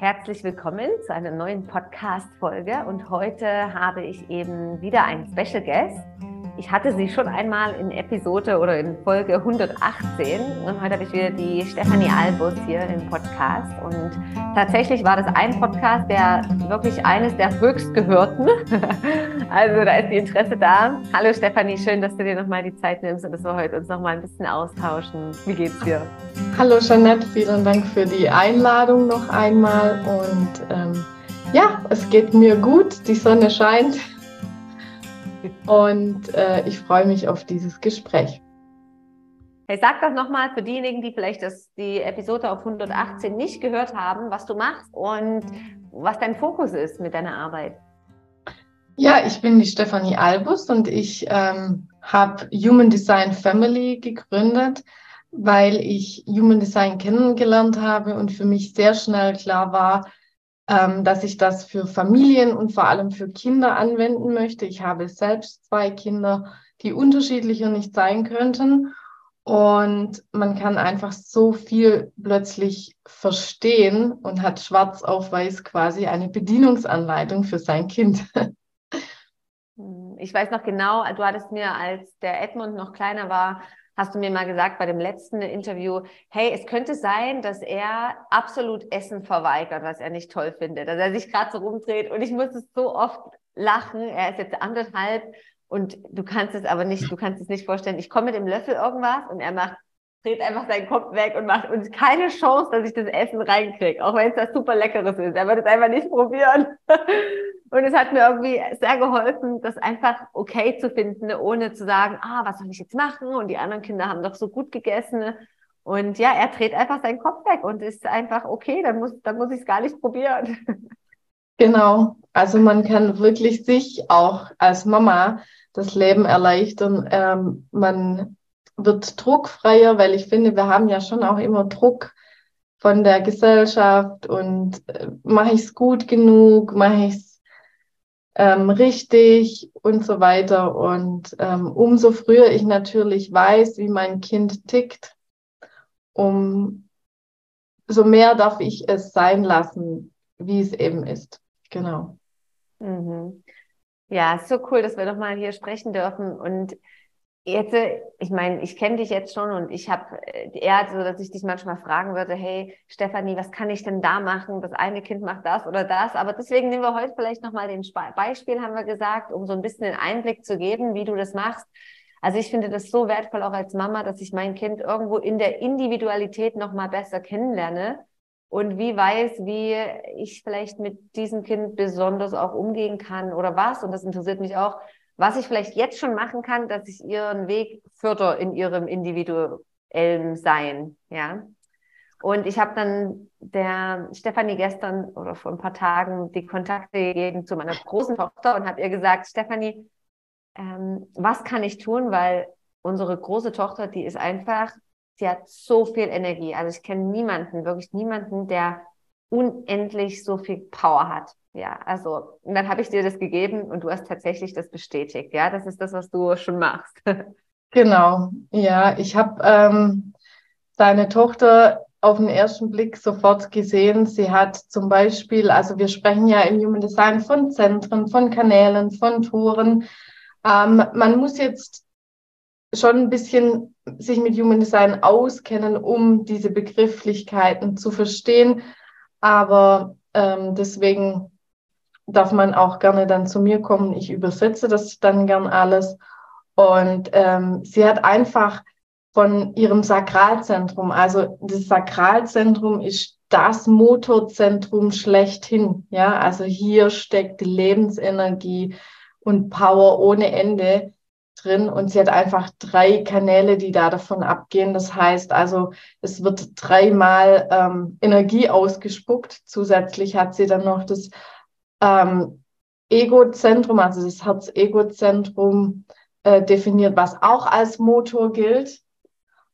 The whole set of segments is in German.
Herzlich willkommen zu einer neuen Podcast-Folge und heute habe ich eben wieder einen Special Guest. Ich hatte sie schon einmal in Episode oder in Folge 118 und heute habe ich wieder die Stefanie Albus hier im Podcast. Und tatsächlich war das ein Podcast, der wirklich eines der höchstgehörten. Also da ist die Interesse da. Hallo Stefanie, schön, dass du dir nochmal die Zeit nimmst und dass wir heute uns nochmal ein bisschen austauschen. Wie geht's dir? Hallo Jeanette, vielen Dank für die Einladung noch einmal. Und ähm, ja, es geht mir gut, die Sonne scheint. Und äh, ich freue mich auf dieses Gespräch. Hey, sag doch nochmal für diejenigen, die vielleicht das, die Episode auf 118 nicht gehört haben, was du machst und was dein Fokus ist mit deiner Arbeit. Ja, ich bin die Stefanie Albus und ich ähm, habe Human Design Family gegründet, weil ich Human Design kennengelernt habe und für mich sehr schnell klar war, dass ich das für Familien und vor allem für Kinder anwenden möchte. Ich habe selbst zwei Kinder, die unterschiedlicher nicht sein könnten. Und man kann einfach so viel plötzlich verstehen und hat schwarz auf weiß quasi eine Bedienungsanleitung für sein Kind. Ich weiß noch genau, du hattest mir, als der Edmund noch kleiner war, hast du mir mal gesagt bei dem letzten Interview, hey, es könnte sein, dass er absolut Essen verweigert, was er nicht toll findet, dass er sich gerade so rumdreht und ich muss es so oft lachen. Er ist jetzt anderthalb und du kannst es aber nicht, du kannst es nicht vorstellen. Ich komme mit dem Löffel irgendwas und er macht dreht einfach seinen Kopf weg und macht uns keine Chance, dass ich das Essen reinkriege, auch wenn es das super leckeres ist. Er wird es einfach nicht probieren. Und es hat mir irgendwie sehr geholfen, das einfach okay zu finden, ohne zu sagen, ah, was soll ich jetzt machen? Und die anderen Kinder haben doch so gut gegessen. Und ja, er dreht einfach seinen Kopf weg und ist einfach okay, dann muss, dann muss ich es gar nicht probieren. Genau. Also man kann wirklich sich auch als Mama das Leben erleichtern. Ähm, man wird druckfreier, weil ich finde, wir haben ja schon auch immer Druck von der Gesellschaft und äh, mache ich es gut genug, mache ich es ähm, richtig und so weiter. Und ähm, umso früher ich natürlich weiß, wie mein Kind tickt, um so mehr darf ich es sein lassen, wie es eben ist. Genau. Mhm. Ja, so cool, dass wir doch mal hier sprechen dürfen. Und Jetzt, äh, ich meine, ich kenne dich jetzt schon und ich habe äh, eher so, dass ich dich manchmal fragen würde, hey Stefanie, was kann ich denn da machen? Das eine Kind macht das oder das. Aber deswegen nehmen wir heute vielleicht nochmal den Beispiel, haben wir gesagt, um so ein bisschen den Einblick zu geben, wie du das machst. Also ich finde das so wertvoll auch als Mama, dass ich mein Kind irgendwo in der Individualität nochmal besser kennenlerne und wie weiß, wie ich vielleicht mit diesem Kind besonders auch umgehen kann oder was. Und das interessiert mich auch, was ich vielleicht jetzt schon machen kann, dass ich ihren Weg fördere in ihrem individuellen Sein, ja. Und ich habe dann der Stefanie gestern oder vor ein paar Tagen die Kontakte gegeben zu meiner großen Tochter und habe ihr gesagt, Stefanie, ähm, was kann ich tun, weil unsere große Tochter, die ist einfach, sie hat so viel Energie. Also ich kenne niemanden, wirklich niemanden, der unendlich so viel Power hat. Ja, also und dann habe ich dir das gegeben und du hast tatsächlich das bestätigt. Ja, das ist das, was du schon machst. Genau, ja, ich habe ähm, deine Tochter auf den ersten Blick sofort gesehen. Sie hat zum Beispiel, also wir sprechen ja im Human Design von Zentren, von Kanälen, von Touren. Ähm, man muss jetzt schon ein bisschen sich mit Human Design auskennen, um diese Begrifflichkeiten zu verstehen. Aber ähm, deswegen darf man auch gerne dann zu mir kommen. Ich übersetze das dann gern alles. Und ähm, sie hat einfach von ihrem Sakralzentrum, also das Sakralzentrum ist das Motorzentrum schlechthin. Ja, also hier steckt Lebensenergie und Power ohne Ende drin und sie hat einfach drei Kanäle, die da davon abgehen. Das heißt also, es wird dreimal ähm, Energie ausgespuckt. Zusätzlich hat sie dann noch das ähm, Egozentrum, also das Herz-Ego-Zentrum äh, definiert, was auch als Motor gilt.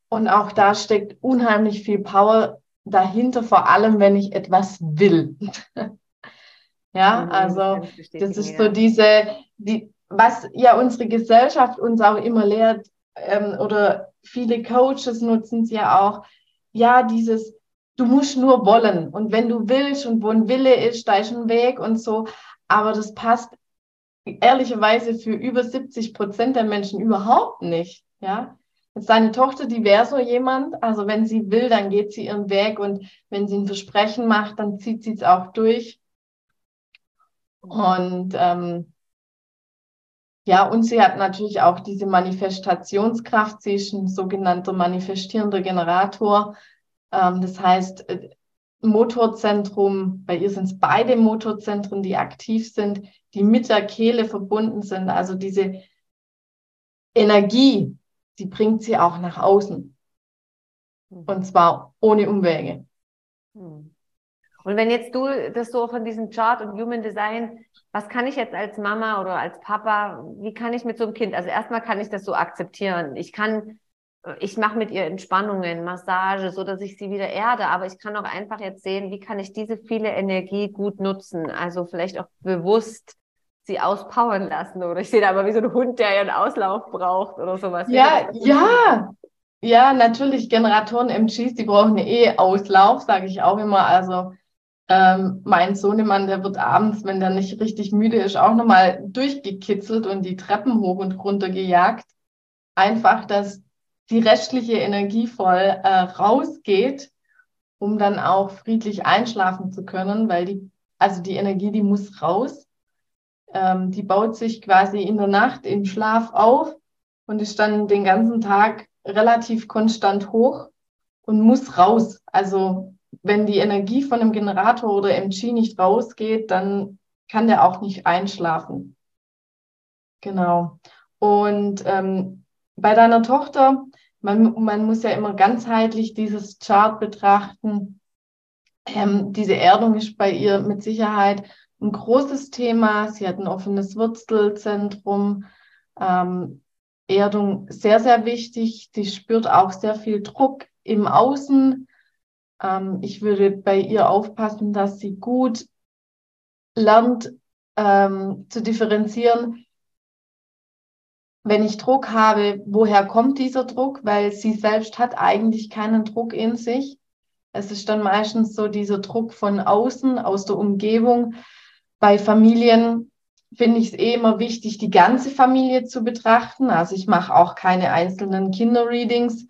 Und auch da steckt unheimlich viel Power dahinter, vor allem wenn ich etwas will. ja, mhm, also das ist so diese, die, was ja unsere Gesellschaft uns auch immer lehrt, ähm, oder viele Coaches nutzen es ja auch, ja, dieses du musst nur wollen. Und wenn du willst und wo ein Wille ist, da ist ein Weg und so. Aber das passt ehrlicherweise für über 70 Prozent der Menschen überhaupt nicht. Ja, Jetzt deine Tochter, die wäre so jemand, also wenn sie will, dann geht sie ihren Weg und wenn sie ein Versprechen macht, dann zieht sie es auch durch. Und ähm, ja, und sie hat natürlich auch diese Manifestationskraft. Sie ist ein sogenannter manifestierender Generator. Ähm, das heißt, äh, Motorzentrum, bei ihr sind es beide Motorzentren, die aktiv sind, die mit der Kehle verbunden sind. Also diese Energie, die bringt sie auch nach außen. Mhm. Und zwar ohne Umwege. Mhm. Und wenn jetzt du das so von diesem Chart und Human Design, was kann ich jetzt als Mama oder als Papa, wie kann ich mit so einem Kind, also erstmal kann ich das so akzeptieren. Ich kann, ich mache mit ihr Entspannungen, Massage, so dass ich sie wieder erde, aber ich kann auch einfach jetzt sehen, wie kann ich diese viele Energie gut nutzen. Also vielleicht auch bewusst sie auspowern lassen. Oder ich sehe da aber wie so ein Hund, der ihren Auslauf braucht oder sowas. Ja, ja. Ja, natürlich, Generatoren MGs, die brauchen eh Auslauf, sage ich auch immer. Also ähm, mein Sohnemann, der wird abends, wenn der nicht richtig müde ist, auch nochmal durchgekitzelt und die Treppen hoch und runter gejagt. Einfach, dass die restliche Energie voll äh, rausgeht, um dann auch friedlich einschlafen zu können, weil die, also die Energie, die muss raus. Ähm, die baut sich quasi in der Nacht im Schlaf auf und ist dann den ganzen Tag relativ konstant hoch und muss raus. Also wenn die Energie von einem Generator oder MG nicht rausgeht, dann kann der auch nicht einschlafen. Genau. Und ähm, bei deiner Tochter, man, man muss ja immer ganzheitlich dieses Chart betrachten. Ähm, diese Erdung ist bei ihr mit Sicherheit ein großes Thema. Sie hat ein offenes Wurzelzentrum. Ähm, Erdung sehr, sehr wichtig. Sie spürt auch sehr viel Druck im Außen. Ähm, ich würde bei ihr aufpassen, dass sie gut lernt ähm, zu differenzieren. Wenn ich Druck habe, woher kommt dieser Druck? Weil sie selbst hat eigentlich keinen Druck in sich. Es ist dann meistens so dieser Druck von außen, aus der Umgebung, bei Familien finde ich es eh immer wichtig, die ganze Familie zu betrachten. Also ich mache auch keine einzelnen Kinderreadings,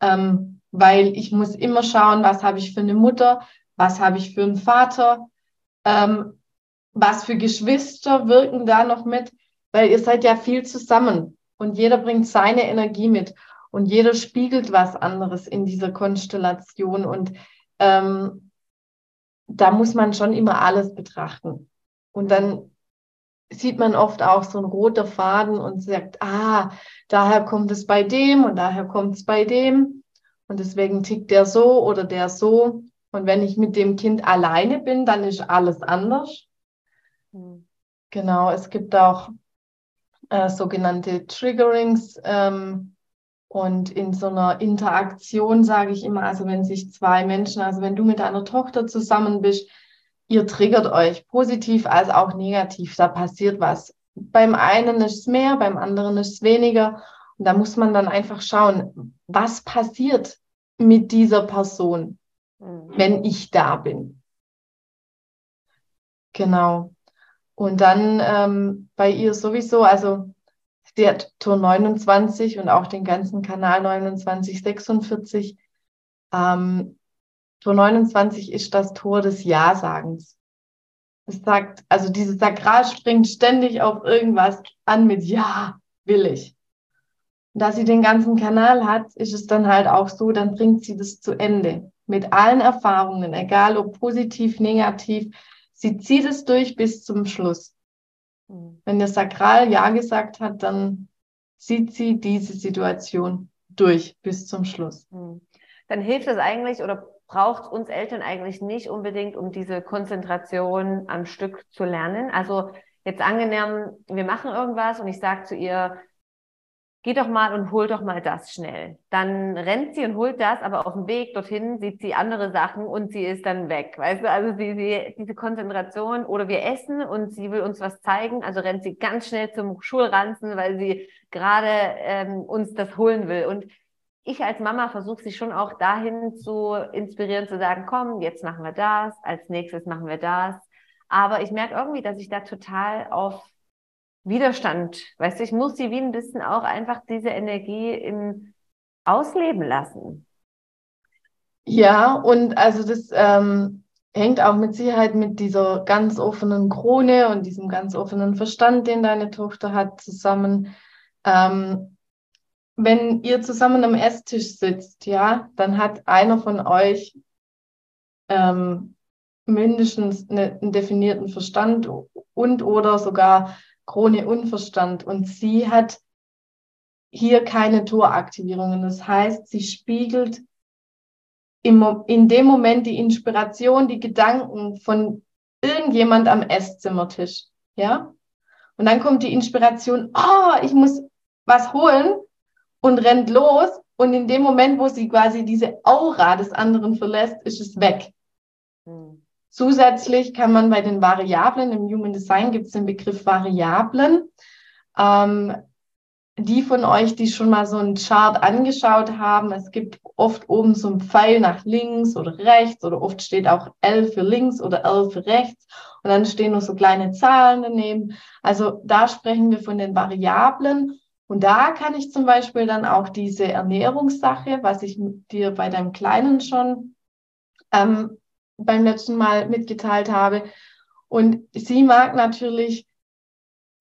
ähm, weil ich muss immer schauen, was habe ich für eine Mutter, was habe ich für einen Vater, ähm, was für Geschwister wirken da noch mit, weil ihr seid ja viel zusammen und jeder bringt seine Energie mit und jeder spiegelt was anderes in dieser Konstellation und ähm, da muss man schon immer alles betrachten. Und dann sieht man oft auch so ein roter Faden und sagt, ah, daher kommt es bei dem und daher kommt es bei dem. Und deswegen tickt der so oder der so. Und wenn ich mit dem Kind alleine bin, dann ist alles anders. Mhm. Genau, es gibt auch äh, sogenannte Triggerings. Ähm, und in so einer Interaktion sage ich immer, also wenn sich zwei Menschen, also wenn du mit deiner Tochter zusammen bist, ihr triggert euch, positiv als auch negativ. Da passiert was. Beim einen ist es mehr, beim anderen ist es weniger. Und da muss man dann einfach schauen, was passiert mit dieser Person, mhm. wenn ich da bin. Genau. Und dann ähm, bei ihr sowieso, also sie hat Tor 29 und auch den ganzen Kanal 29, 46. Ähm, Tor 29 ist das Tor des Ja-Sagens. Es sagt, also dieses Sakral springt ständig auf irgendwas an mit Ja, will ich. Und da sie den ganzen Kanal hat, ist es dann halt auch so, dann bringt sie das zu Ende. Mit allen Erfahrungen, egal ob positiv, negativ. Sie zieht es durch bis zum Schluss. Mhm. Wenn der Sakral Ja gesagt hat, dann zieht sie diese Situation durch bis zum Schluss. Mhm. Dann hilft es eigentlich oder braucht uns Eltern eigentlich nicht unbedingt, um diese Konzentration am Stück zu lernen. Also jetzt angenommen, wir machen irgendwas und ich sage zu ihr, geh doch mal und hol doch mal das schnell. Dann rennt sie und holt das, aber auf dem Weg dorthin sieht sie andere Sachen und sie ist dann weg. Weißt du, also sie, sie, diese Konzentration oder wir essen und sie will uns was zeigen, also rennt sie ganz schnell zum Schulranzen, weil sie gerade ähm, uns das holen will. Und ich als Mama versuche sie schon auch dahin zu inspirieren, zu sagen, komm, jetzt machen wir das, als nächstes machen wir das. Aber ich merke irgendwie, dass ich da total auf Widerstand, weißt du, ich muss sie wie ein bisschen auch einfach diese Energie im Ausleben lassen. Ja, und also das ähm, hängt auch mit Sicherheit mit dieser ganz offenen Krone und diesem ganz offenen Verstand, den deine Tochter hat, zusammen. Ähm, wenn ihr zusammen am Esstisch sitzt, ja, dann hat einer von euch ähm, mindestens eine, einen definierten Verstand und oder sogar Krone Unverstand. Und sie hat hier keine Toraktivierungen. Das heißt, sie spiegelt im, in dem Moment die Inspiration, die Gedanken von irgendjemand am Esszimmertisch. Ja? Und dann kommt die Inspiration, oh, ich muss was holen und rennt los. Und in dem Moment, wo sie quasi diese Aura des anderen verlässt, ist es weg. Zusätzlich kann man bei den Variablen, im Human Design gibt es den Begriff Variablen. Ähm, die von euch, die schon mal so einen Chart angeschaut haben, es gibt oft oben so einen Pfeil nach links oder rechts oder oft steht auch L für links oder L für rechts und dann stehen noch so kleine Zahlen daneben. Also da sprechen wir von den Variablen und da kann ich zum Beispiel dann auch diese Ernährungssache, was ich dir bei deinem Kleinen schon ähm, beim letzten Mal mitgeteilt habe. Und sie mag natürlich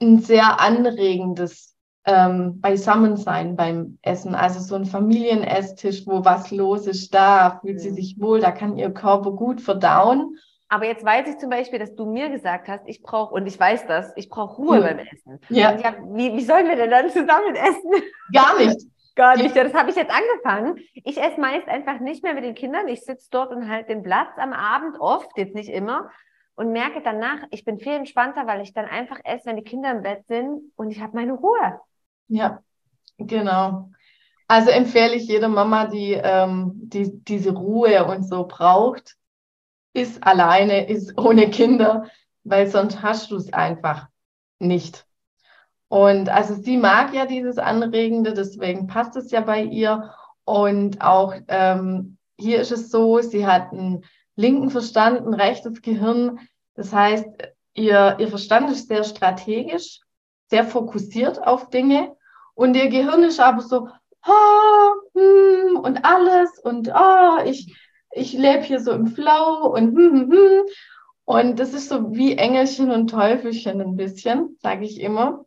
ein sehr anregendes ähm, Beisammensein beim Essen. Also so ein Familienesstisch, wo was los ist, da fühlt sie sich wohl, da kann ihr Körper gut verdauen. Aber jetzt weiß ich zum Beispiel, dass du mir gesagt hast, ich brauche, und ich weiß das, ich brauche Ruhe ja. beim Essen. Ja. Ja, wie, wie sollen wir denn dann zusammen essen? Gar nicht. Gar nicht. Ja, das habe ich jetzt angefangen. Ich esse meist einfach nicht mehr mit den Kindern. Ich sitze dort und halte den Platz am Abend, oft, jetzt nicht immer, und merke danach, ich bin viel entspannter, weil ich dann einfach esse, wenn die Kinder im Bett sind und ich habe meine Ruhe. Ja, genau. Also empfehle ich jeder Mama, die, ähm, die diese Ruhe und so braucht, ist alleine, ist ohne Kinder, weil sonst hast du es einfach nicht. Und also sie mag ja dieses Anregende, deswegen passt es ja bei ihr. Und auch ähm, hier ist es so, sie hat einen linken Verstand, ein rechtes Gehirn. Das heißt, ihr, ihr Verstand ist sehr strategisch, sehr fokussiert auf Dinge. Und ihr Gehirn ist aber so, oh, hm, und alles und oh, ich, ich lebe hier so im Flow und hm, hm, hm. Und das ist so wie Engelchen und Teufelchen ein bisschen, sage ich immer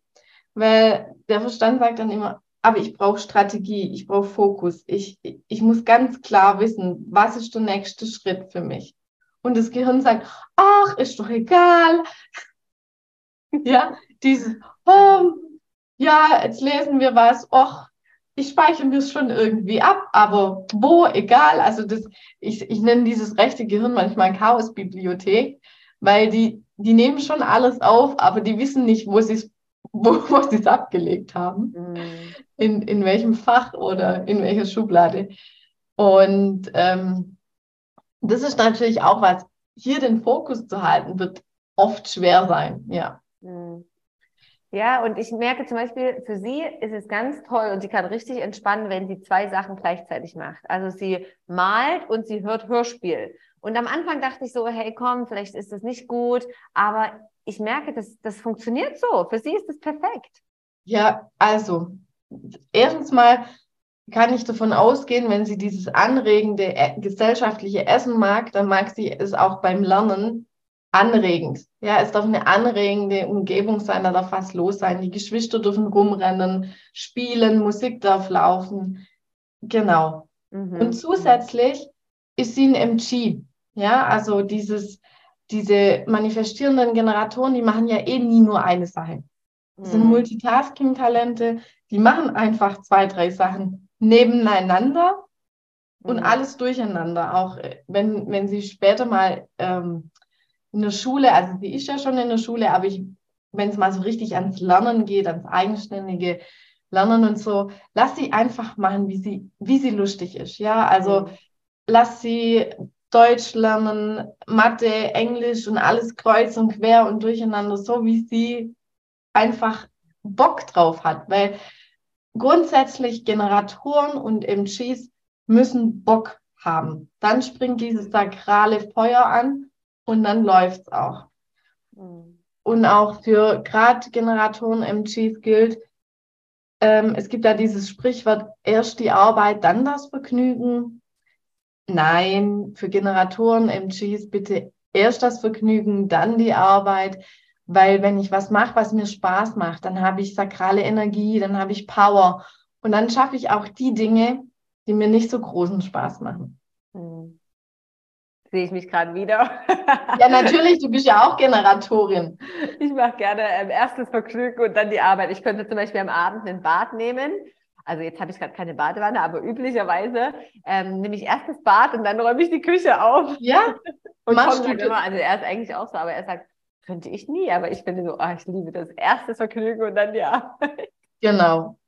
weil der Verstand sagt dann immer, aber ich brauche Strategie, ich brauche Fokus, ich, ich muss ganz klar wissen, was ist der nächste Schritt für mich. Und das Gehirn sagt, ach, ist doch egal. ja, dieses, oh, ja, jetzt lesen wir was, ach, ich speichere mir es schon irgendwie ab, aber wo, egal. Also das, ich, ich nenne dieses rechte Gehirn manchmal Chaosbibliothek, weil die, die nehmen schon alles auf, aber die wissen nicht, wo sie es wo, wo sie es abgelegt haben, mhm. in, in welchem Fach oder in welcher Schublade. Und ähm, das ist natürlich auch was, hier den Fokus zu halten, wird oft schwer sein, ja. Mhm. Ja, und ich merke zum Beispiel, für sie ist es ganz toll und sie kann richtig entspannen, wenn sie zwei Sachen gleichzeitig macht. Also sie malt und sie hört Hörspiel. Und am Anfang dachte ich so, hey, komm, vielleicht ist das nicht gut, aber ich merke, das, das funktioniert so. Für sie ist das perfekt. Ja, also, erstens mal kann ich davon ausgehen, wenn sie dieses anregende äh, gesellschaftliche Essen mag, dann mag sie es auch beim Lernen anregend. Ja, es darf eine anregende Umgebung sein, da darf was los sein. Die Geschwister dürfen rumrennen, spielen, Musik darf laufen. Genau. Mhm. Und zusätzlich ist sie ein MG. Ja, also dieses diese manifestierenden Generatoren, die machen ja eh nie nur eine Sache. Das sind mhm. Multitasking-Talente, die machen einfach zwei, drei Sachen nebeneinander und mhm. alles durcheinander. Auch äh, wenn, wenn sie später mal ähm, in der Schule, also sie ist ja schon in der Schule, aber wenn es mal so richtig ans Lernen geht, ans eigenständige Lernen und so, lass sie einfach machen, wie sie, wie sie lustig ist. Ja, also mhm. lass sie Deutsch lernen, Mathe, Englisch und alles kreuz und quer und durcheinander, so wie sie einfach Bock drauf hat. Weil grundsätzlich Generatoren und MGs müssen Bock haben. Dann springt dieses sakrale Feuer an und dann läuft es auch. Mhm. Und auch für gerade Generatoren MGs gilt, ähm, es gibt da dieses Sprichwort, erst die Arbeit, dann das Vergnügen. Nein, für Generatoren MGs bitte erst das Vergnügen, dann die Arbeit. Weil wenn ich was mache, was mir Spaß macht, dann habe ich sakrale Energie, dann habe ich Power. Und dann schaffe ich auch die Dinge, die mir nicht so großen Spaß machen. Hm. Sehe ich mich gerade wieder. ja, natürlich, du bist ja auch Generatorin. Ich mache gerne ähm, erstes Vergnügen und dann die Arbeit. Ich könnte zum Beispiel am Abend ein Bad nehmen. Also jetzt habe ich gerade keine Badewanne, aber üblicherweise ähm, nehme ich erst das Bad und dann räume ich die Küche auf. Ja. und machst du immer, also er ist eigentlich auch so, aber er sagt, könnte ich nie, aber ich finde so, oh, ich liebe das erste Vergnügen und dann Arbeit. Genau.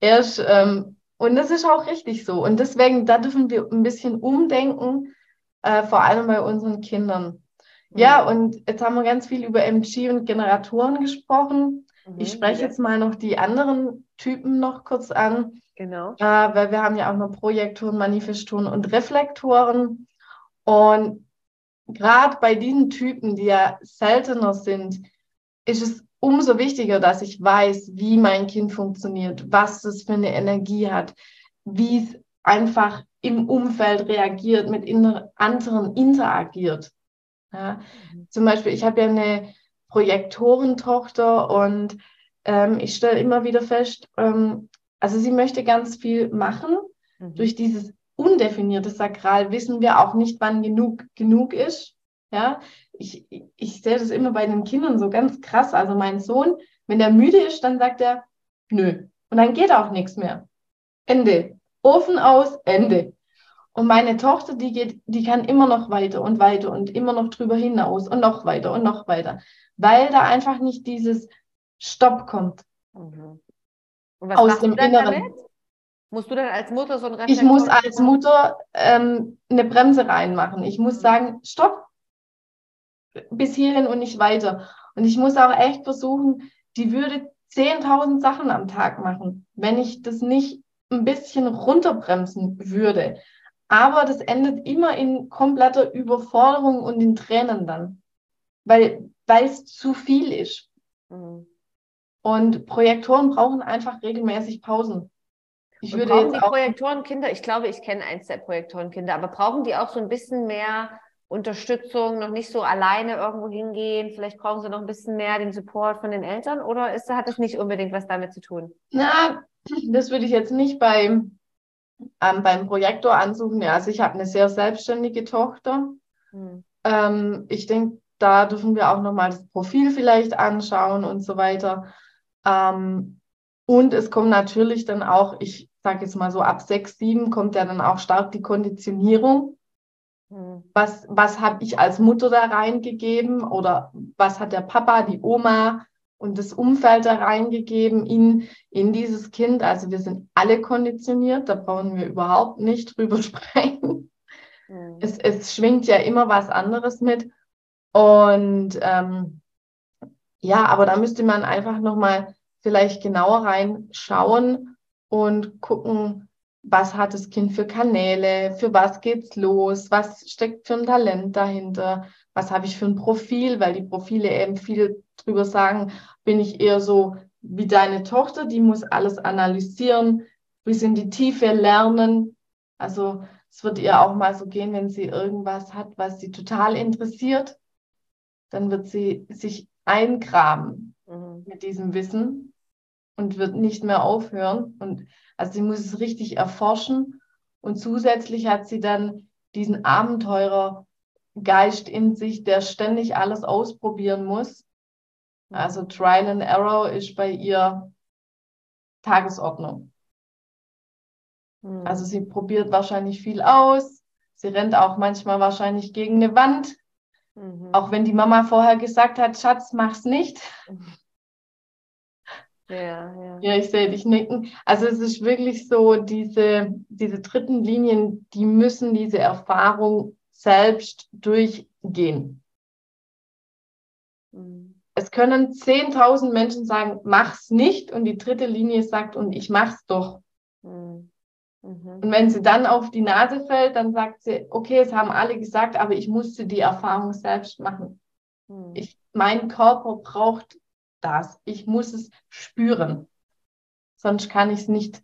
Erst, ähm, und das ist auch richtig so. Und deswegen, da dürfen wir ein bisschen umdenken, äh, vor allem bei unseren Kindern. Mhm. Ja, und jetzt haben wir ganz viel über MG und Generatoren gesprochen. Mhm, ich spreche ja. jetzt mal noch die anderen Typen noch kurz an. Genau. Äh, weil wir haben ja auch noch Projektoren, Manifestoren und Reflektoren. Und gerade bei diesen Typen, die ja seltener sind, ist es umso wichtiger, dass ich weiß, wie mein Kind funktioniert, was es für eine Energie hat, wie es einfach im Umfeld reagiert, mit anderen interagiert. Ja. Mhm. Zum Beispiel, ich habe ja eine Projektorentochter und ähm, ich stelle immer wieder fest, ähm, also sie möchte ganz viel machen. Mhm. Durch dieses undefinierte Sakral wissen wir auch nicht, wann genug genug ist. Ja, ich, ich sehe das immer bei den Kindern so ganz krass. Also mein Sohn, wenn der müde ist, dann sagt er, nö. Und dann geht auch nichts mehr. Ende. Ofen aus, Ende. Und meine Tochter, die geht, die kann immer noch weiter und weiter und immer noch drüber hinaus und noch weiter und noch weiter. Weil da einfach nicht dieses Stopp kommt. Mhm. aus dem Inneren. Damit? Musst du dann als Mutter so ein Ich muss als Mutter ähm, eine Bremse reinmachen. Ich muss mhm. sagen, stopp, bis hierhin und nicht weiter. Und ich muss auch echt versuchen, die würde 10.000 Sachen am Tag machen, wenn ich das nicht ein bisschen runterbremsen würde. Aber das endet immer in kompletter Überforderung und in Tränen dann, weil es zu viel ist. Mhm. Und Projektoren brauchen einfach regelmäßig Pausen. Ich würde brauchen jetzt die Projektorenkinder, ich glaube, ich kenne eins der Projektorenkinder, aber brauchen die auch so ein bisschen mehr Unterstützung, noch nicht so alleine irgendwo hingehen? Vielleicht brauchen sie noch ein bisschen mehr den Support von den Eltern oder ist, hat das nicht unbedingt was damit zu tun? Na, das würde ich jetzt nicht beim, ähm, beim Projektor ansuchen. Ja, also ich habe eine sehr selbstständige Tochter. Hm. Ähm, ich denke, da dürfen wir auch nochmal das Profil vielleicht anschauen und so weiter. Ähm, und es kommt natürlich dann auch, ich sage jetzt mal so ab sechs, sieben kommt ja dann auch stark die Konditionierung. Hm. Was, was habe ich als Mutter da reingegeben oder was hat der Papa, die Oma und das Umfeld da reingegeben in, in dieses Kind? Also wir sind alle konditioniert, da brauchen wir überhaupt nicht drüber sprechen. Mhm. Es, es schwingt ja immer was anderes mit. Und ähm, ja, aber da müsste man einfach nochmal vielleicht genauer reinschauen und gucken, was hat das Kind für Kanäle, für was geht's los, was steckt für ein Talent dahinter, was habe ich für ein Profil, weil die Profile eben viel drüber sagen, bin ich eher so wie deine Tochter, die muss alles analysieren, bis in die Tiefe lernen. Also es wird ihr auch mal so gehen, wenn sie irgendwas hat, was sie total interessiert, dann wird sie sich eingraben mhm. mit diesem Wissen und wird nicht mehr aufhören. Und also sie muss es richtig erforschen. Und zusätzlich hat sie dann diesen Abenteurergeist in sich, der ständig alles ausprobieren muss. Also Trial and Error ist bei ihr Tagesordnung. Mhm. Also sie probiert wahrscheinlich viel aus. Sie rennt auch manchmal wahrscheinlich gegen eine Wand. Mhm. Auch wenn die Mama vorher gesagt hat, Schatz, mach's nicht. Ja, ja. ja, ich sehe dich nicken. Also es ist wirklich so, diese, diese dritten Linien, die müssen diese Erfahrung selbst durchgehen. Mhm. es können 10.000 Menschen sagen, mach's nicht und die dritte Linie sagt, und ich mach's doch. Mhm. mhm. Und wenn sie dann auf die Nase fällt, dann sagt sie, okay, es haben alle gesagt, aber ich musste die Erfahrung selbst machen. Mhm. Ich, mein Körper braucht das. Ich muss es spüren. Sonst kann ich es nicht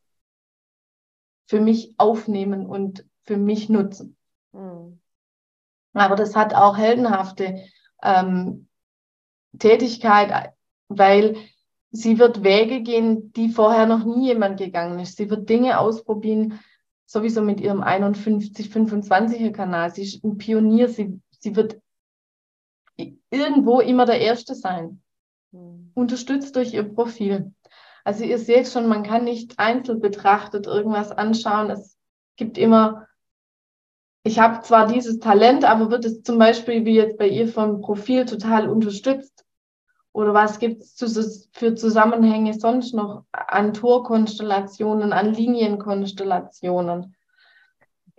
für mich aufnehmen und für mich nutzen. Mhm. Aber das hat auch heldenhafte ähm, Tätigkeit, weil sie wird Wege gehen, die vorher noch nie jemand gegangen ist. Sie wird Dinge ausprobieren, sowieso mit ihrem 51, 25er Kanal. Sie ist ein Pionier, sie, sie wird irgendwo immer der Erste sein. Mhm. Unterstützt durch ihr Profil. Also ihr seht schon, man kann nicht einzeln betrachtet irgendwas anschauen. Es gibt immer ich habe zwar dieses Talent, aber wird es zum Beispiel wie jetzt bei ihr vom Profil total unterstützt? Oder was gibt es für Zusammenhänge sonst noch an Torkonstellationen, an Linienkonstellationen?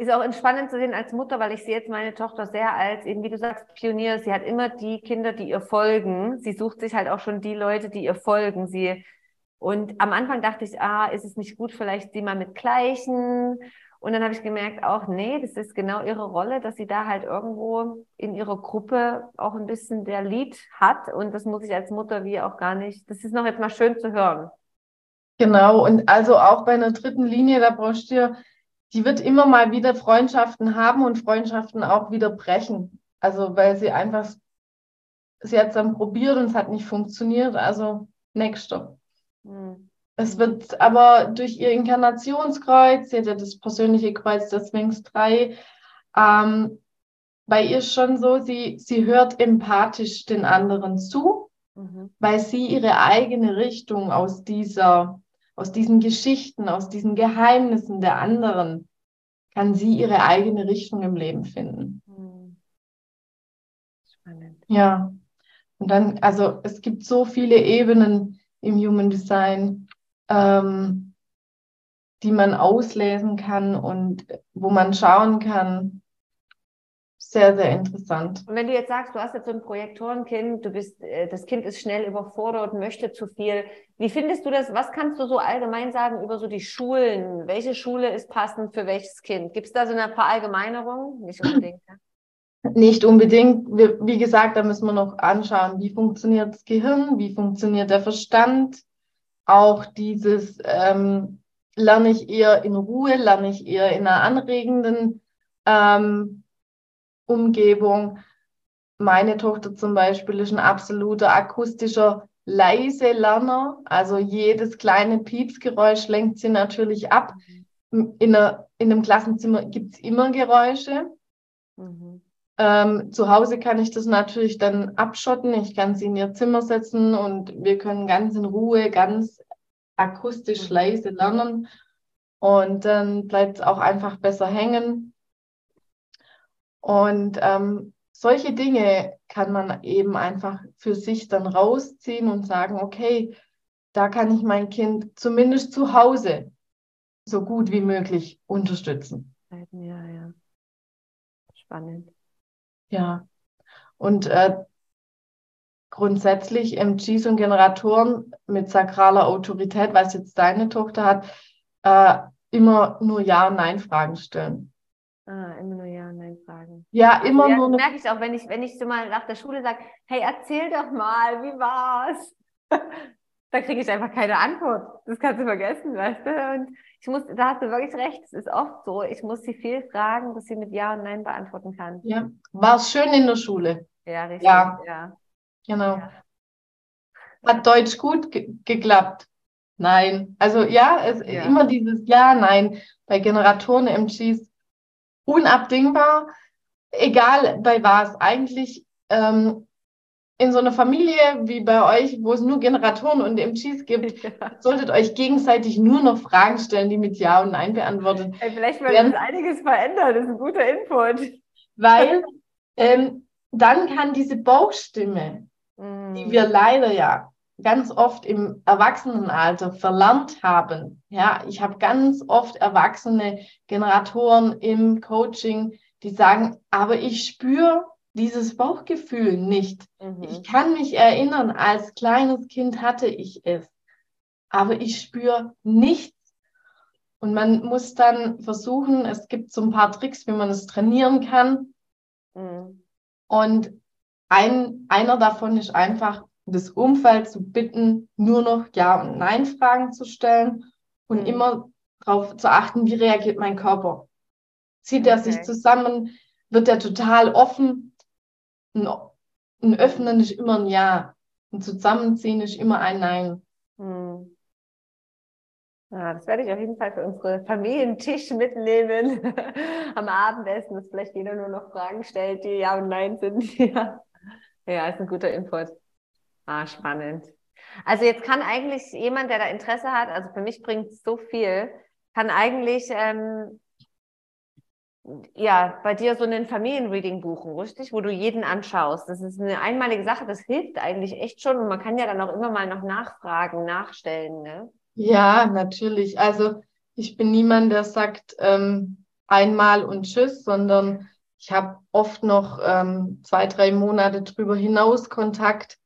Ist auch entspannend zu sehen als Mutter, weil ich sehe jetzt meine Tochter sehr als, eben wie du sagst, Pionier. Sie hat immer die Kinder, die ihr folgen. Sie sucht sich halt auch schon die Leute, die ihr folgen. Sie und am Anfang dachte ich, ah, ist es nicht gut, vielleicht sie mal mit Gleichen und dann habe ich gemerkt, auch nee, das ist genau ihre Rolle, dass sie da halt irgendwo in ihrer Gruppe auch ein bisschen der Lied hat. Und das muss ich als Mutter wie auch gar nicht. Das ist noch jetzt mal schön zu hören. Genau, und also auch bei einer dritten Linie, da brauchst du, die wird immer mal wieder Freundschaften haben und Freundschaften auch wieder brechen. Also weil sie einfach, sie hat es dann probiert und es hat nicht funktioniert. Also nächster. Hm. Es wird aber durch ihr Inkarnationskreuz, sie hat ja das persönliche Kreuz der Sphinx 3, ähm, bei ihr schon so, sie, sie hört empathisch den anderen zu, mhm. weil sie ihre eigene Richtung aus dieser, aus diesen Geschichten, aus diesen Geheimnissen der anderen, kann sie ihre eigene Richtung im Leben finden. Spannend. Ja. Und dann, also es gibt so viele Ebenen im Human Design ähm, die man auslesen kann und wo man schauen kann. Sehr, sehr interessant. Und wenn du jetzt sagst, du hast jetzt so ein Projektorenkind, du bist, äh, das Kind ist schnell überfordert, möchte zu viel. Wie findest du das? Was kannst du so allgemein sagen über so die Schulen? Welche Schule ist passend für welches Kind? Gibt es da so eine Verallgemeinerung? Nicht unbedingt. Nicht unbedingt. Wie gesagt, da müssen wir noch anschauen, wie funktioniert das Gehirn, wie funktioniert der Verstand, auch dieses, ähm, lerne ich eher in Ruhe, lerne ich eher in einer anregenden ähm, Umgebung. Meine Tochter zum Beispiel ist ein absoluter akustischer leise Lerner. Also jedes kleine Piepsgeräusch lenkt sie natürlich ab. In, einer, in einem Klassenzimmer gibt es immer Geräusche. Mhm. Ähm, zu Hause kann ich das natürlich dann abschotten. Ich kann sie in ihr Zimmer setzen und wir können ganz in Ruhe, ganz akustisch mhm. leise lernen. Und dann bleibt es auch einfach besser hängen. Und ähm, solche Dinge kann man eben einfach für sich dann rausziehen und sagen, okay, da kann ich mein Kind zumindest zu Hause so gut wie möglich unterstützen. Ja, ja. Spannend. Ja, und äh, grundsätzlich MGs und Generatoren mit sakraler Autorität, was jetzt deine Tochter hat, äh, immer nur Ja- und Nein-Fragen stellen. Ah, immer nur Ja- und Nein-Fragen. Ja, immer ja, nur. Das merke ich auch, wenn ich, wenn ich so mal nach der Schule sage, hey, erzähl doch mal, wie war's? da kriege ich einfach keine Antwort. Das kannst du vergessen, weißt du? Und ich muss, da hast du wirklich recht, es ist oft so, ich muss sie viel fragen, bis sie mit Ja und Nein beantworten kann. Ja. War es schön in der Schule? Ja, richtig, ja. ja. Genau. Ja. Hat Deutsch gut ge geklappt? Nein. Also ja, es ja. immer dieses Ja, Nein bei Generatoren MGs unabdingbar, egal bei was. Eigentlich ähm, in so einer Familie wie bei euch, wo es nur Generatoren und MGs gibt, ja. solltet euch gegenseitig nur noch Fragen stellen, die mit Ja und Nein beantwortet hey, Vielleicht wird das einiges verändern, das ist ein guter Input. Weil ähm, dann kann diese Bauchstimme, mm. die wir leider ja ganz oft im Erwachsenenalter verlernt haben. Ja, ich habe ganz oft erwachsene Generatoren im Coaching, die sagen, aber ich spüre, dieses Bauchgefühl nicht. Mhm. Ich kann mich erinnern, als kleines Kind hatte ich es, aber ich spüre nichts. Und man muss dann versuchen, es gibt so ein paar Tricks, wie man es trainieren kann. Mhm. Und ein, einer davon ist einfach, das Umfeld zu bitten, nur noch Ja- und Nein-Fragen zu stellen und mhm. immer darauf zu achten, wie reagiert mein Körper. Zieht okay. er sich zusammen? Wird er total offen? Ein, ein, Öffnen ist immer ein Ja. Ein Zusammenziehen ist immer ein Nein. Hm. Ja, das werde ich auf jeden Fall für unsere Familientisch mitnehmen. Am Abendessen, dass vielleicht jeder nur noch Fragen stellt, die Ja und Nein sind. ja. ja, ist ein guter Input. Ah, spannend. Also jetzt kann eigentlich jemand, der da Interesse hat, also für mich bringt es so viel, kann eigentlich ähm, ja, bei dir so ein Familienreading buchen, richtig? Wo du jeden anschaust. Das ist eine einmalige Sache, das hilft eigentlich echt schon und man kann ja dann auch immer mal noch nachfragen, nachstellen, ne? Ja, natürlich. Also ich bin niemand, der sagt ähm, einmal und tschüss, sondern ich habe oft noch ähm, zwei, drei Monate drüber hinaus Kontakt.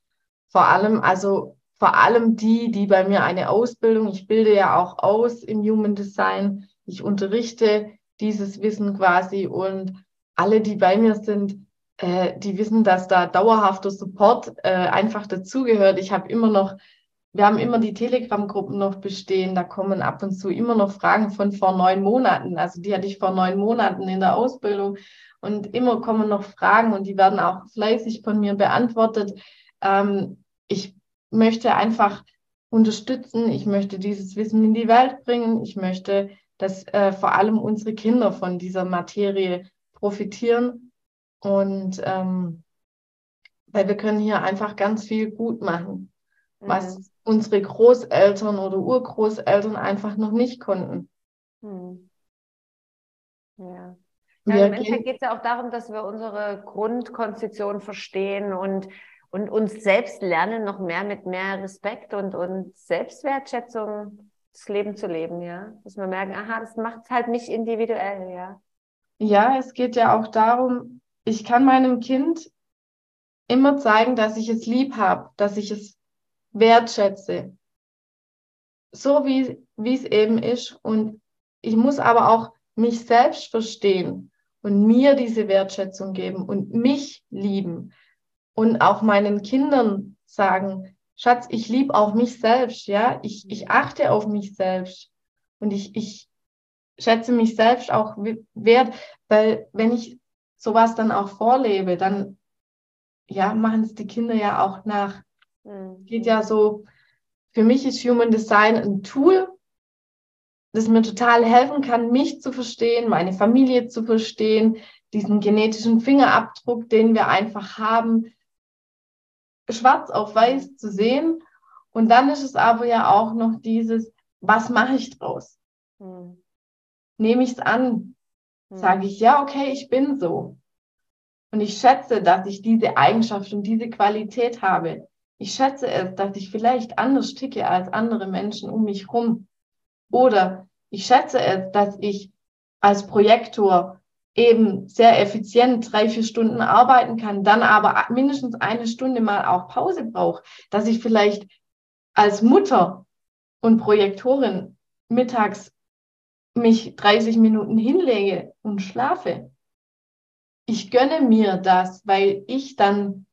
Vor allem, also vor allem die, die bei mir eine Ausbildung, ich bilde ja auch aus im Human Design, ich unterrichte dieses Wissen quasi und alle, die bei mir sind, äh, die wissen, dass da dauerhafter Support äh, einfach dazugehört. Ich habe immer noch, wir haben immer die Telegram-Gruppen noch bestehen, da kommen ab und zu immer noch Fragen von vor neun Monaten. Also die hatte ich vor neun Monaten in der Ausbildung und immer kommen noch Fragen und die werden auch fleißig von mir beantwortet. Ähm, ich möchte einfach unterstützen, ich möchte dieses Wissen in die Welt bringen, ich möchte dass äh, vor allem unsere Kinder von dieser Materie profitieren. Und ähm, weil wir können hier einfach ganz viel gut machen, mhm. was unsere Großeltern oder Urgroßeltern einfach noch nicht konnten. Mhm. Ja. Ja, Im Endeffekt geht es ja auch darum, dass wir unsere Grundkonstitution verstehen und, und uns selbst lernen, noch mehr mit mehr Respekt und, und Selbstwertschätzung das Leben zu leben, ja. Dass wir merken, aha, das macht halt mich individuell, ja. Ja, es geht ja auch darum, ich kann meinem Kind immer zeigen, dass ich es lieb habe, dass ich es wertschätze. So wie es eben ist. Und ich muss aber auch mich selbst verstehen und mir diese Wertschätzung geben und mich lieben und auch meinen Kindern sagen, Schatz, ich liebe auch mich selbst, ja. Ich, ich achte auf mich selbst. Und ich, ich schätze mich selbst auch wert, weil wenn ich sowas dann auch vorlebe, dann ja, machen es die Kinder ja auch nach. Mhm. Geht ja so, für mich ist Human Design ein Tool, das mir total helfen kann, mich zu verstehen, meine Familie zu verstehen, diesen genetischen Fingerabdruck, den wir einfach haben, schwarz auf weiß zu sehen. Und dann ist es aber ja auch noch dieses, was mache ich draus? Hm. Nehme ich es an? Hm. Sage ich, ja, okay, ich bin so. Und ich schätze, dass ich diese Eigenschaft und diese Qualität habe. Ich schätze es, dass ich vielleicht anders ticke als andere Menschen um mich herum. Oder ich schätze es, dass ich als Projektor eben sehr effizient drei, vier Stunden arbeiten kann, dann aber mindestens eine Stunde mal auch Pause brauche, dass ich vielleicht als Mutter und Projektorin mittags mich 30 Minuten hinlege und schlafe. Ich gönne mir das, weil ich dann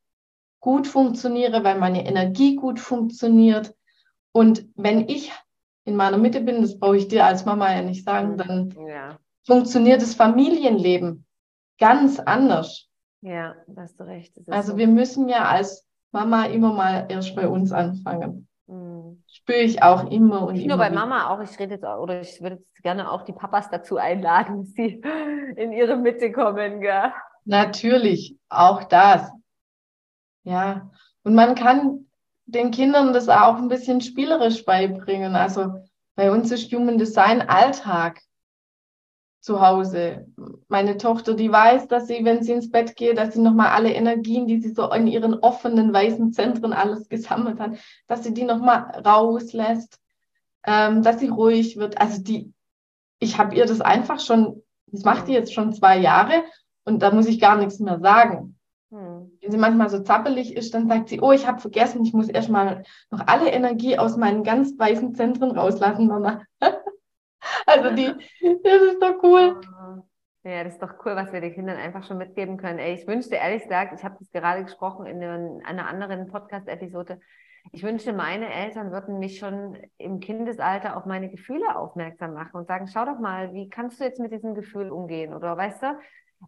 gut funktioniere, weil meine Energie gut funktioniert. Und wenn ich in meiner Mitte bin, das brauche ich dir als Mama ja nicht sagen, dann ja funktioniert das Familienleben ganz anders. Ja, hast du recht. Also so. wir müssen ja als Mama immer mal erst bei uns anfangen. Mhm. Spüre ich auch immer und Nicht immer. Nur bei wieder. Mama auch, ich rede jetzt auch, oder ich würde jetzt gerne auch die Papas dazu einladen, dass sie in ihre Mitte kommen, gell? Natürlich, auch das. Ja. Und man kann den Kindern das auch ein bisschen spielerisch beibringen. Also bei uns ist Human Design Alltag zu Hause. Meine Tochter, die weiß, dass sie, wenn sie ins Bett geht, dass sie nochmal alle Energien, die sie so in ihren offenen weißen Zentren alles gesammelt hat, dass sie die nochmal rauslässt, ähm, dass sie ruhig wird. Also die, ich habe ihr das einfach schon, das macht die jetzt schon zwei Jahre und da muss ich gar nichts mehr sagen. Hm. Wenn sie manchmal so zappelig ist, dann sagt sie, oh, ich habe vergessen, ich muss erstmal noch alle Energie aus meinen ganz weißen Zentren rauslassen, Mama. also die, das ist doch cool. Ah. Ja, das ist doch cool, was wir den Kindern einfach schon mitgeben können. Ey, ich wünschte ehrlich gesagt, ich habe das gerade gesprochen in einer anderen Podcast-Episode, ich wünschte, meine Eltern würden mich schon im Kindesalter auf meine Gefühle aufmerksam machen und sagen, schau doch mal, wie kannst du jetzt mit diesem Gefühl umgehen? Oder weißt du,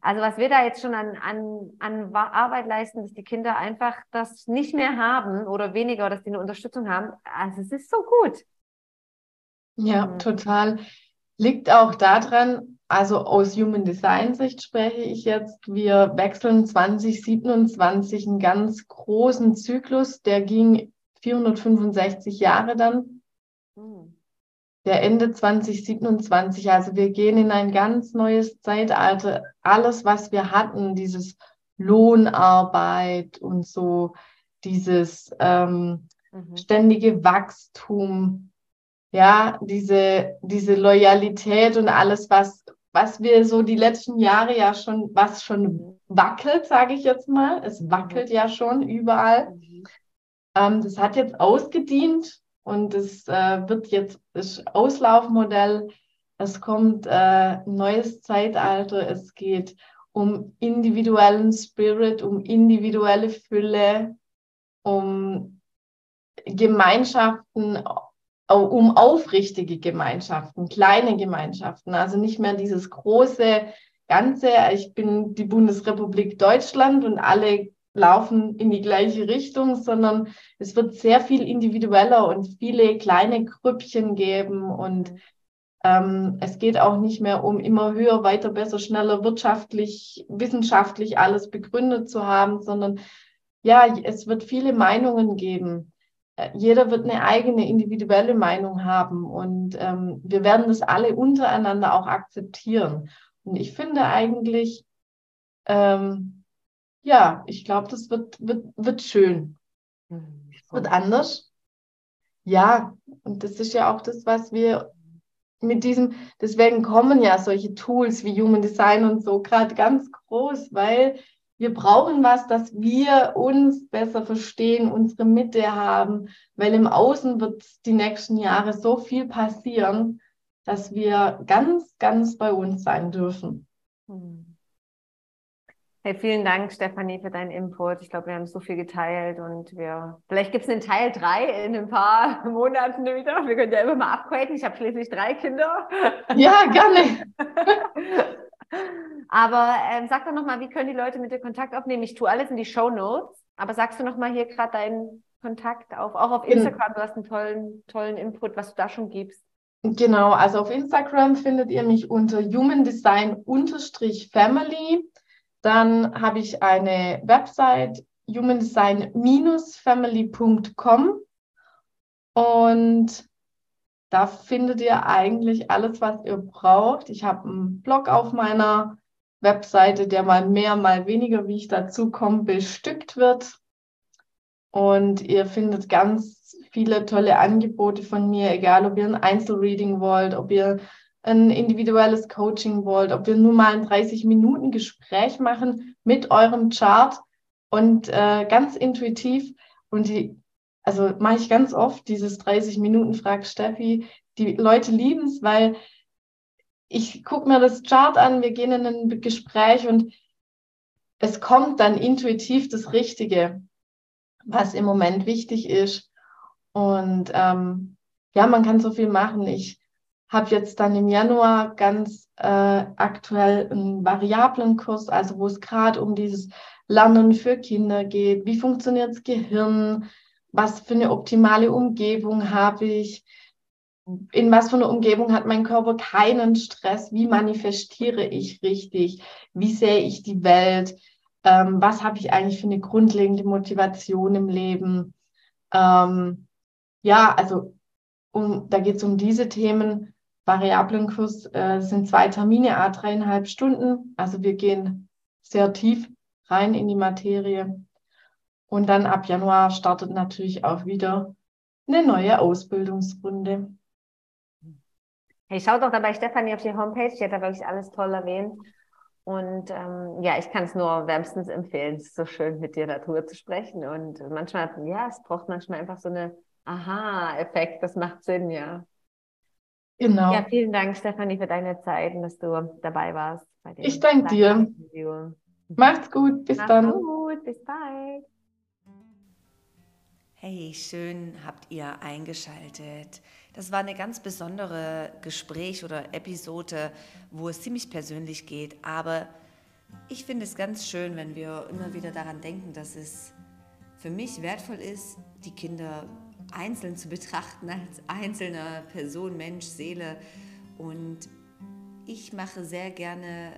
also was wir da jetzt schon an, an, an Arbeit leisten, dass die Kinder einfach das nicht mehr haben oder weniger, dass die eine Unterstützung haben, also es ist so gut. Ja, mhm. total. Liegt auch daran, also aus Human Design Sicht spreche ich jetzt, wir wechseln 2027 einen ganz großen Zyklus, der ging 465 Jahre dann. Mhm. Der Ende 2027. Also wir gehen in ein ganz neues Zeitalter. Alles, was wir hatten, dieses Lohnarbeit und so, dieses ähm, mhm. ständige Wachstum, ja, diese, diese Loyalität und alles, was, was wir so die letzten Jahre ja schon, was schon wackelt, sage ich jetzt mal. Es wackelt mhm. ja schon überall. Mhm. Ähm, das hat jetzt ausgedient und es äh, wird jetzt das Auslaufmodell. Es kommt äh, ein neues Zeitalter. Es geht um individuellen Spirit, um individuelle Fülle, um Gemeinschaften, um aufrichtige Gemeinschaften, kleine Gemeinschaften. Also nicht mehr dieses große Ganze. Ich bin die Bundesrepublik Deutschland und alle laufen in die gleiche Richtung, sondern es wird sehr viel individueller und viele kleine Grüppchen geben und ähm, es geht auch nicht mehr um immer höher, weiter, besser, schneller, wirtschaftlich, wissenschaftlich alles begründet zu haben, sondern ja, es wird viele Meinungen geben. Äh, jeder wird eine eigene individuelle Meinung haben und ähm, wir werden das alle untereinander auch akzeptieren. Und ich finde eigentlich, ähm, ja, ich glaube, das wird, wird, wird schön. Mhm. Wird anders. Ja, und das ist ja auch das, was wir mit diesem, deswegen kommen ja solche Tools wie Human Design und so gerade ganz groß, weil wir brauchen was, dass wir uns besser verstehen, unsere Mitte haben, weil im Außen wird die nächsten Jahre so viel passieren, dass wir ganz, ganz bei uns sein dürfen. Hm. Hey, vielen Dank, Stefanie, für deinen Input. Ich glaube, wir haben so viel geteilt und wir, vielleicht gibt es einen Teil drei in ein paar Monaten wieder. Wir können ja immer mal upgraden. Ich habe schließlich drei Kinder. Ja, gerne. aber ähm, sag doch nochmal, wie können die Leute mit dir Kontakt aufnehmen? Ich tue alles in die Show Notes, aber sagst du nochmal hier gerade deinen Kontakt auf, auch auf Instagram. Du hast einen tollen, tollen Input, was du da schon gibst. Genau, also auf Instagram findet ihr mich unter Human Design Family. Dann habe ich eine Website humandesign-family.com und da findet ihr eigentlich alles, was ihr braucht. Ich habe einen Blog auf meiner Webseite, der mal mehr, mal weniger, wie ich dazu komme, bestückt wird. Und ihr findet ganz viele tolle Angebote von mir, egal ob ihr ein Einzelreading wollt, ob ihr ein individuelles Coaching wollt, ob wir nur mal ein 30-Minuten-Gespräch machen mit eurem Chart und äh, ganz intuitiv und die, also mache ich ganz oft dieses 30 Minuten fragt Steffi, die Leute lieben es, weil ich gucke mir das Chart an, wir gehen in ein Gespräch und es kommt dann intuitiv das Richtige, was im Moment wichtig ist. Und ähm, ja, man kann so viel machen. Ich habe jetzt dann im Januar ganz äh, aktuell einen Variablenkurs, also wo es gerade um dieses Lernen für Kinder geht. Wie funktioniert das Gehirn? Was für eine optimale Umgebung habe ich? In was für einer Umgebung hat mein Körper keinen Stress? Wie manifestiere ich richtig? Wie sehe ich die Welt? Ähm, was habe ich eigentlich für eine grundlegende Motivation im Leben? Ähm, ja, also um, da geht es um diese Themen Variablenkurs äh, sind zwei Termine, a dreieinhalb Stunden. Also wir gehen sehr tief rein in die Materie. Und dann ab Januar startet natürlich auch wieder eine neue Ausbildungsrunde. Hey, schaut doch dabei Stefanie auf die Homepage, die hat da wirklich alles toll erwähnt. Und ähm, ja, ich kann es nur wärmstens empfehlen. Es ist so schön, mit dir darüber zu sprechen. Und manchmal, ja, es braucht manchmal einfach so eine Aha-Effekt. Das macht Sinn, ja. Genau. Ja, vielen Dank, Stefanie, für deine Zeit und dass du dabei warst. ich danke dir. Macht's gut. Bis Macht's dann. gut. Bis bald. Hey, schön habt ihr eingeschaltet. Das war eine ganz besondere Gespräch oder Episode, wo es ziemlich persönlich geht. Aber ich finde es ganz schön, wenn wir immer wieder daran denken, dass es für mich wertvoll ist, die Kinder einzeln zu betrachten, als einzelne Person, Mensch, Seele. Und ich mache sehr gerne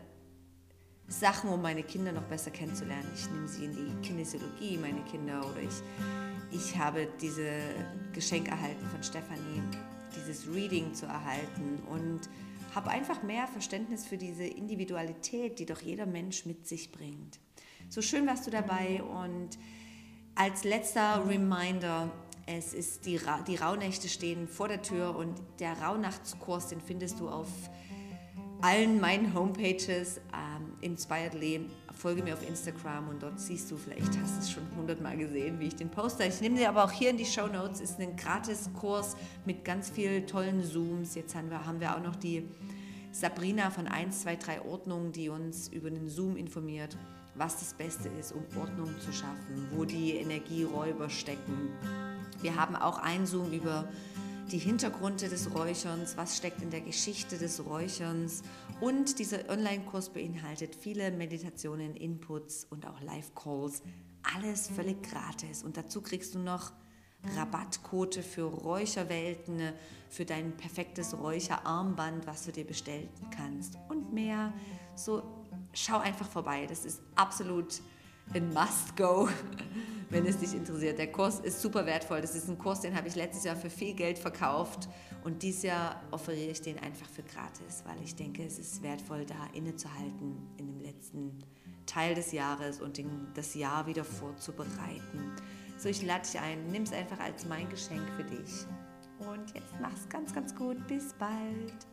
Sachen, um meine Kinder noch besser kennenzulernen. Ich nehme sie in die Kinesiologie, meine Kinder, oder ich ich habe diese Geschenk erhalten von Stefanie, dieses Reading zu erhalten und habe einfach mehr Verständnis für diese Individualität, die doch jeder Mensch mit sich bringt. So schön warst du dabei und als letzter Reminder, es ist die, Ra die Rauhnächte stehen vor der Tür und der Rauhnachtskurs, den findest du auf allen meinen Homepages, ähm, Inspiredly folge mir auf Instagram und dort siehst du, vielleicht hast du es schon hundertmal gesehen, wie ich den poste. Ich nehme dir aber auch hier in die Show Notes, ist ein Gratis-Kurs mit ganz vielen tollen Zooms. Jetzt haben wir, haben wir auch noch die Sabrina von 1, 2, 3 Ordnung, die uns über den Zoom informiert, was das Beste ist, um Ordnung zu schaffen, wo die Energieräuber stecken. Wir haben auch ein Zoom über die Hintergründe des Räucherns, was steckt in der Geschichte des Räucherns. Und dieser Online-Kurs beinhaltet viele Meditationen, Inputs und auch Live-Calls. Alles völlig gratis. Und dazu kriegst du noch Rabattquote für Räucherwelten, für dein perfektes Räucherarmband, was du dir bestellen kannst und mehr. So schau einfach vorbei. Das ist absolut ein Must-Go wenn es dich interessiert. Der Kurs ist super wertvoll. Das ist ein Kurs, den habe ich letztes Jahr für viel Geld verkauft und dieses Jahr offeriere ich den einfach für gratis, weil ich denke, es ist wertvoll, da innezuhalten in dem letzten Teil des Jahres und das Jahr wieder vorzubereiten. So, ich lade dich ein, nimm es einfach als mein Geschenk für dich. Und jetzt mach's ganz, ganz gut. Bis bald.